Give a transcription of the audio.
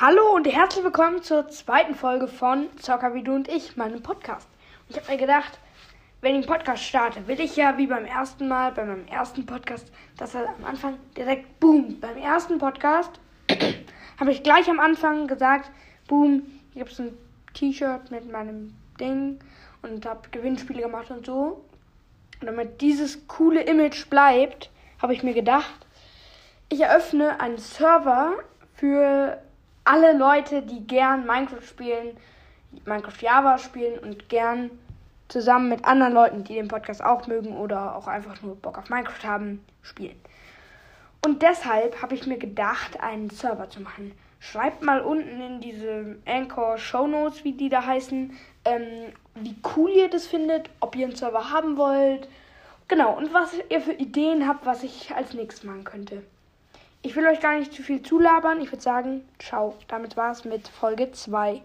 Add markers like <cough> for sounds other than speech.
Hallo und herzlich willkommen zur zweiten Folge von Zocker wie du und ich, meinem Podcast. Ich habe mir gedacht, wenn ich einen Podcast starte, will ich ja wie beim ersten Mal, bei meinem ersten Podcast, dass er am Anfang direkt boom. Beim ersten Podcast <clears throat> habe ich gleich am Anfang gesagt, boom, hier gibt es ein T-Shirt mit meinem Ding und habe Gewinnspiele gemacht und so. Und damit dieses coole Image bleibt, habe ich mir gedacht, ich eröffne einen Server für alle Leute, die gern Minecraft spielen, Minecraft Java spielen und gern zusammen mit anderen Leuten, die den Podcast auch mögen oder auch einfach nur Bock auf Minecraft haben, spielen. Und deshalb habe ich mir gedacht, einen Server zu machen. Schreibt mal unten in diese Anchor Show Notes, wie die da heißen, ähm, wie cool ihr das findet, ob ihr einen Server haben wollt. Genau, und was ihr für Ideen habt, was ich als nächstes machen könnte. Ich will euch gar nicht zu viel zulabern. Ich würde sagen, ciao. Damit war es mit Folge 2.